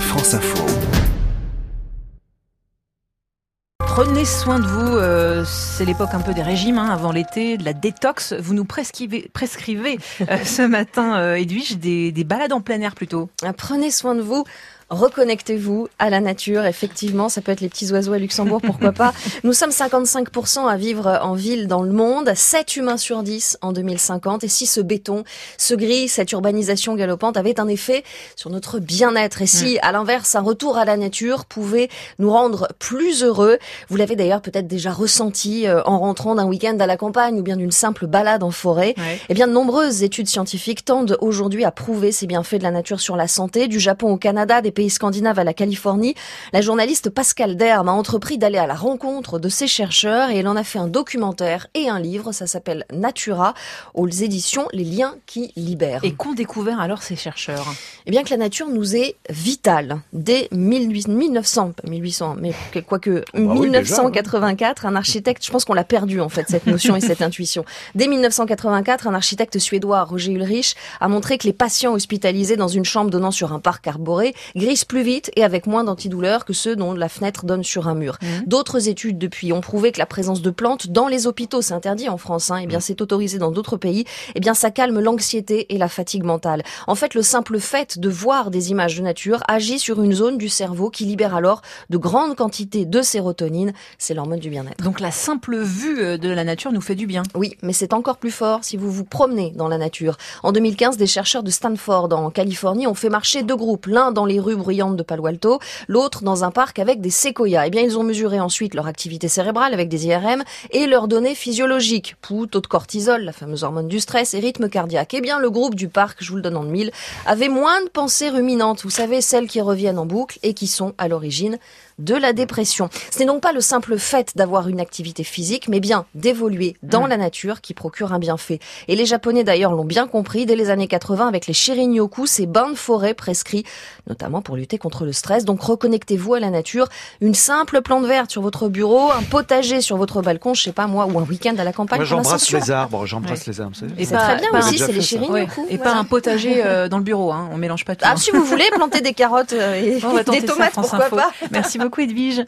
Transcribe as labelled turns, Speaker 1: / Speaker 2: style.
Speaker 1: France Info.
Speaker 2: Prenez soin de vous, euh, c'est l'époque un peu des régimes, hein, avant l'été, de la détox. Vous nous prescrivez, prescrivez euh, ce matin, euh, Edwige, des, des balades en plein air plutôt.
Speaker 3: Prenez soin de vous. Reconnectez-vous à la nature. Effectivement, ça peut être les petits oiseaux à Luxembourg, pourquoi pas. Nous sommes 55% à vivre en ville dans le monde, 7 humains sur 10 en 2050. Et si ce béton, ce gris, cette urbanisation galopante avait un effet sur notre bien-être, et si, à l'inverse, un retour à la nature pouvait nous rendre plus heureux, vous l'avez d'ailleurs peut-être déjà ressenti euh, en rentrant d'un week-end à la campagne ou bien d'une simple balade en forêt,
Speaker 2: Ouais.
Speaker 3: eh bien, de nombreuses études scientifiques tendent aujourd'hui à prouver ces bienfaits de la nature sur la santé, du Japon au Canada, des pays scandinaves à la Californie. La journaliste Pascal Derme a entrepris d'aller à la rencontre de ces chercheurs et elle en a fait un documentaire et un livre. Ça s'appelle Natura aux éditions Les liens qui libèrent.
Speaker 2: Et qu'ont découvert alors ces chercheurs?
Speaker 3: Eh bien que la nature nous est vitale. Dès 1800, 1900, pas 1800, mais que- quoique
Speaker 4: bah oui,
Speaker 3: 1984, un architecte, je pense qu'on l'a perdu en fait cette notion et cette intuition. Dès 1984, un architecte suédois, Roger Ulrich, a montré que les patients hospitalisés dans une chambre donnant sur un parc arboré grissent plus vite et avec moins d'antidouleurs que ceux dont la fenêtre donne sur un mur. D'autres études depuis ont prouvé que la présence de plantes dans les hôpitaux, c'est interdit en France, hein, et bien c'est autorisé dans d'autres pays, eh bien ça calme l'anxiété et la fatigue mentale. En fait, le simple fait de voir des images de nature agit sur une zone du cerveau qui libère alors de grandes quantités de sérotonine, c'est l'hormone du bien-être.
Speaker 2: Donc la simple vue euh, de la nature nous fait du bien.
Speaker 3: Oui, mais c'est encore plus fort si vous vous promenez dans la nature. En 2015, des chercheurs de Stanford en Californie ont fait marcher deux groupes, l'un dans les rues bruyantes de Palo Alto, l'autre dans un parc avec des séquoias. Eh bien, ils ont mesuré ensuite leur activité cérébrale avec des IRM et leurs données physiologiques, pouls, taux de cortisol, la fameuse hormone du stress et rythme cardiaque. Eh bien, le groupe du parc, je vous le donne en mille, avait moins de pensées ruminantes, vous savez, celles qui reviennent en boucle et qui sont à l'origine de la dépression. Ce n'est donc pas le simple fait d'avoir une activité physique, mais bien d'évoluer dans la nature qui procure un bienfait. Et les Japonais d'ailleurs l'ont bien compris dès les années 80 avec les shirin-yoku, ces bains de forêt prescrits, notamment pour lutter contre le stress. Donc reconnectez-vous à la nature. Une simple plante verte sur votre bureau, un potager sur votre balcon, je sais pas moi, ou un week-end à la campagne.
Speaker 4: Moi, j'embrasse les arbres, j'embrasse les arbres.
Speaker 2: Et
Speaker 3: C'est
Speaker 2: pas-
Speaker 3: très bien aussi, c'est les.
Speaker 2: Ouais. Et
Speaker 3: voilà.
Speaker 2: pas un potager euh, dans le bureau, hein. on mélange pas tout.
Speaker 3: Ah,
Speaker 2: hein.
Speaker 3: si vous voulez planter des carottes euh, et des tomates, pourquoi
Speaker 2: Info.
Speaker 3: pas
Speaker 2: Merci beaucoup Edwige.